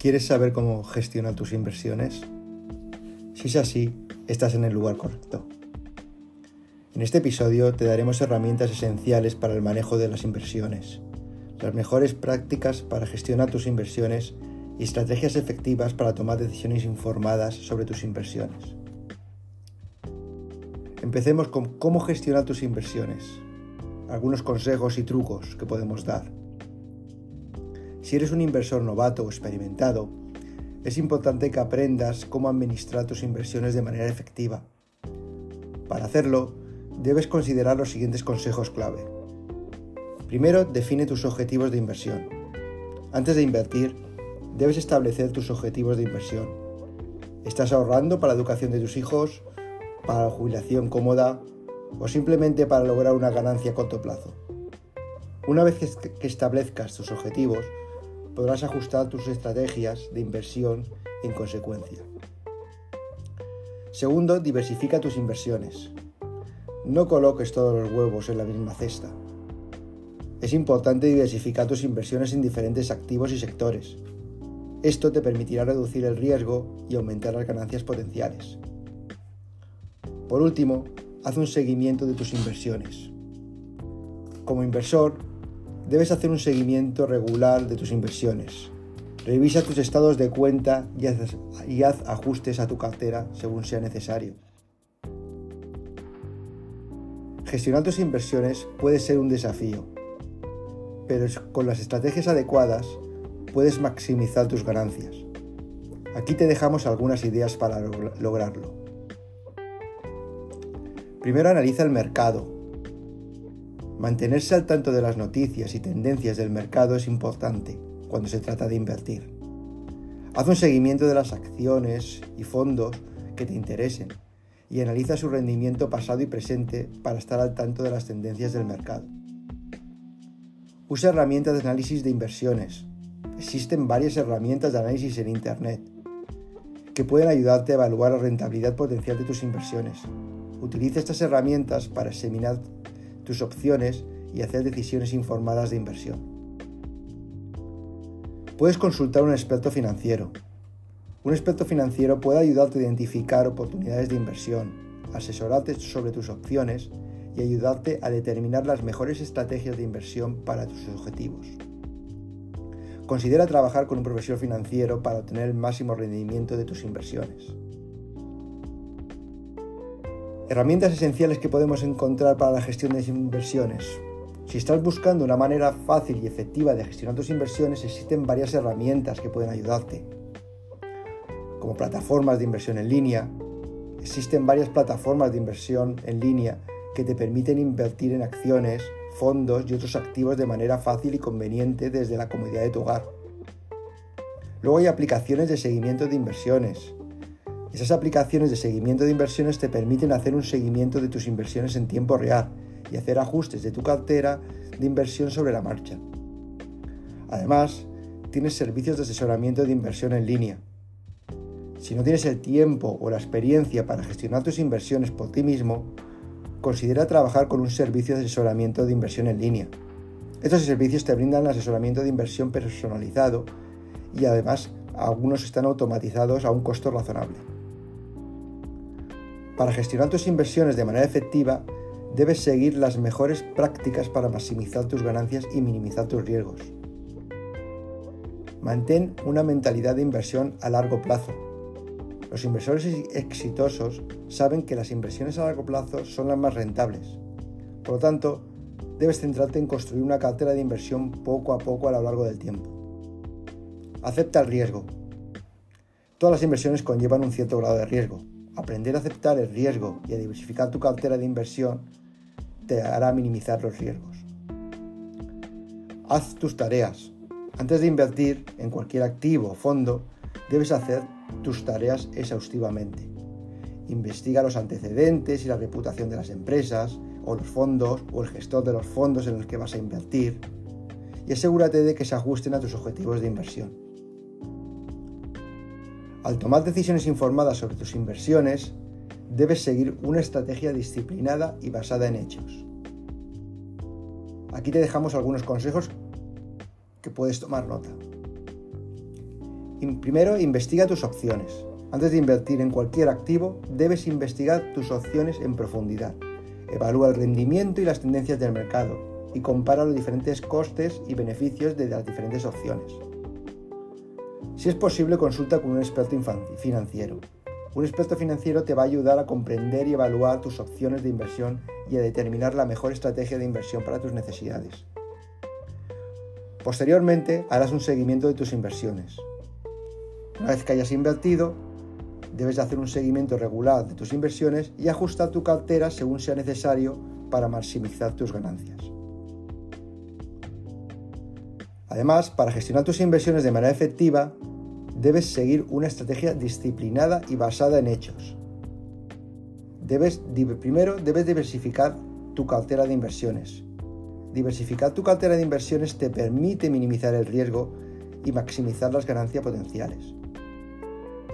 ¿Quieres saber cómo gestionar tus inversiones? Si es así, estás en el lugar correcto. En este episodio te daremos herramientas esenciales para el manejo de las inversiones, las mejores prácticas para gestionar tus inversiones y estrategias efectivas para tomar decisiones informadas sobre tus inversiones. Empecemos con cómo gestionar tus inversiones, algunos consejos y trucos que podemos dar. Si eres un inversor novato o experimentado, es importante que aprendas cómo administrar tus inversiones de manera efectiva. Para hacerlo, debes considerar los siguientes consejos clave. Primero, define tus objetivos de inversión. Antes de invertir, debes establecer tus objetivos de inversión. ¿Estás ahorrando para la educación de tus hijos, para la jubilación cómoda o simplemente para lograr una ganancia a corto plazo? Una vez que establezcas tus objetivos, podrás ajustar tus estrategias de inversión en consecuencia. Segundo, diversifica tus inversiones. No coloques todos los huevos en la misma cesta. Es importante diversificar tus inversiones en diferentes activos y sectores. Esto te permitirá reducir el riesgo y aumentar las ganancias potenciales. Por último, haz un seguimiento de tus inversiones. Como inversor, debes hacer un seguimiento regular de tus inversiones. Revisa tus estados de cuenta y haz, ajustes a tu cartera según sea necesario. Gestionar tus inversiones puede ser un desafío, pero con las estrategias adecuadas puedes maximizar tus ganancias. Aquí te dejamos algunas ideas para lograrlo. Primero analiza el mercado Mantenerse al tanto de las noticias y tendencias del mercado es importante cuando se trata de invertir. Haz un seguimiento de las acciones y fondos que te interesen y analiza su rendimiento pasado y presente para estar al tanto de las tendencias del mercado. Usa herramientas de análisis de inversiones. Existen varias herramientas de análisis en Internet que pueden ayudarte a evaluar la rentabilidad potencial de tus inversiones. Utiliza estas herramientas para examinar tus opciones y hacer decisiones informadas de inversión. Puedes consultar a un experto financiero. Un experto financiero puede ayudarte a identificar oportunidades de inversión, asesorarte sobre tus opciones y ayudarte a determinar las mejores estrategias de inversión para tus objetivos. Considera trabajar con un profesor financiero para obtener el máximo rendimiento de tus inversiones. Herramientas esenciales que podemos encontrar para la gestión de inversiones. Si estás buscando una manera fácil y efectiva de gestionar tus inversiones, existen varias herramientas que pueden ayudarte. Como plataformas de inversión en línea, existen varias plataformas de inversión en línea que te permiten invertir en acciones, fondos y otros activos de manera fácil y conveniente desde la comodidad de tu hogar. Luego hay aplicaciones de seguimiento de inversiones, esas aplicaciones de seguimiento de inversiones te permiten hacer un seguimiento de tus inversiones en tiempo real y hacer ajustes de tu cartera de inversión sobre la marcha. Además, tienes servicios de asesoramiento de inversión en línea. Si no tienes el tiempo o la experiencia para gestionar tus inversiones por ti mismo, considera trabajar con un servicio de asesoramiento de inversión en línea. Estos servicios te brindan asesoramiento de inversión personalizado y además algunos están automatizados a un costo razonable. Para gestionar tus inversiones de manera efectiva, debes seguir las mejores prácticas para maximizar tus ganancias y minimizar tus riesgos. Mantén una mentalidad de inversión a largo plazo. Los inversores exitosos saben que las inversiones a largo plazo son las más rentables. Por lo tanto, debes centrarte en construir una cartera de inversión poco a poco a lo largo del tiempo. Acepta el riesgo. Todas las inversiones conllevan un cierto grado de riesgo, Aprender a aceptar el riesgo y a diversificar tu cartera de inversión te hará minimizar los riesgos. Haz tus tareas. Antes de invertir en cualquier activo o fondo, debes hacer tus tareas exhaustivamente. Investiga los antecedentes y la reputación de las empresas, o los fondos, o el gestor de los fondos en los que vas a invertir, y asegúrate de que se ajusten a tus objetivos de inversión. Al tomar decisiones informadas sobre tus inversiones, debes seguir una estrategia disciplinada y basada en hechos. Aquí te dejamos algunos consejos que puedes tomar nota. Primero, investiga tus opciones. Antes de invertir en cualquier activo, debes investigar tus opciones en profundidad. Evalúa el rendimiento y las tendencias del mercado y compara los diferentes costes y beneficios de las diferentes opciones. Si es posible, consulta con un experto financiero. Un experto financiero te va a ayudar a comprender y evaluar tus opciones de inversión y a determinar la mejor estrategia de inversión para tus necesidades. Posteriormente, harás un seguimiento de tus inversiones. Una vez que hayas invertido, debes hacer un seguimiento regular de tus inversiones y ajustar tu cartera según sea necesario para maximizar tus ganancias. Además, para gestionar tus inversiones de manera efectiva, debes seguir una estrategia disciplinada y basada en hechos. Primero, debes diversificar tu cartera de inversiones. Diversificar tu cartera de inversiones te permite minimizar el riesgo y maximizar las ganancias potenciales.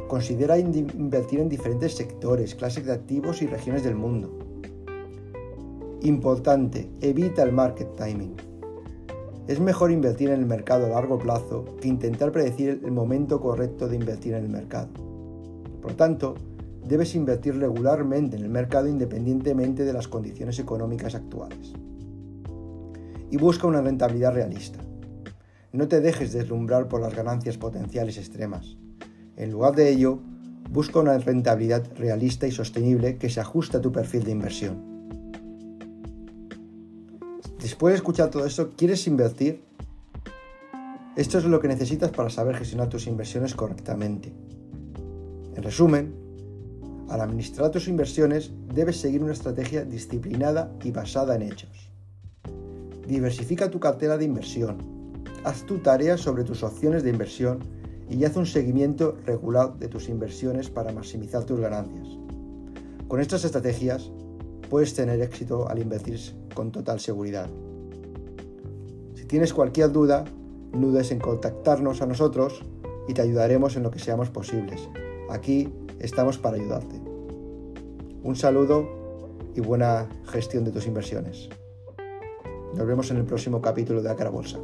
Considera invertir en diferentes sectores, clases de activos y regiones del mundo. Importante, evita el market timing. Es mejor invertir en el mercado a largo plazo que intentar predecir el momento correcto de invertir en el mercado. Por lo tanto, debes invertir regularmente en el mercado independientemente de las condiciones económicas actuales. Y busca una rentabilidad realista. No te dejes deslumbrar por las ganancias potenciales extremas. En lugar de ello, busca una rentabilidad realista y sostenible que se ajuste a tu perfil de inversión. Después de escuchar todo esto, ¿quieres invertir? Esto es lo que necesitas para saber gestionar tus inversiones correctamente. En resumen, al administrar tus inversiones debes seguir una estrategia disciplinada y basada en hechos. Diversifica tu cartera de inversión. Haz tu tarea sobre tus opciones de inversión y haz un seguimiento regular de tus inversiones para maximizar tus ganancias. Con estas estrategias puedes tener éxito al invertir con total seguridad. Si tienes cualquier duda, no dudes en contactarnos a nosotros y te ayudaremos en lo que seamos posibles. Aquí estamos para ayudarte. Un saludo y buena gestión de tus inversiones. Nos vemos en el próximo capítulo de Acara Bolsa.